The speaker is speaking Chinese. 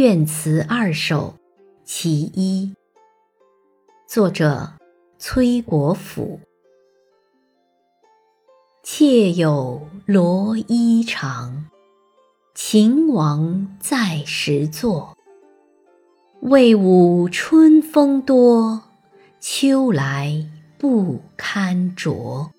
怨词二首·其一，作者崔国辅。妾有罗衣裳，秦王在时坐。魏武春风多，秋来不堪着。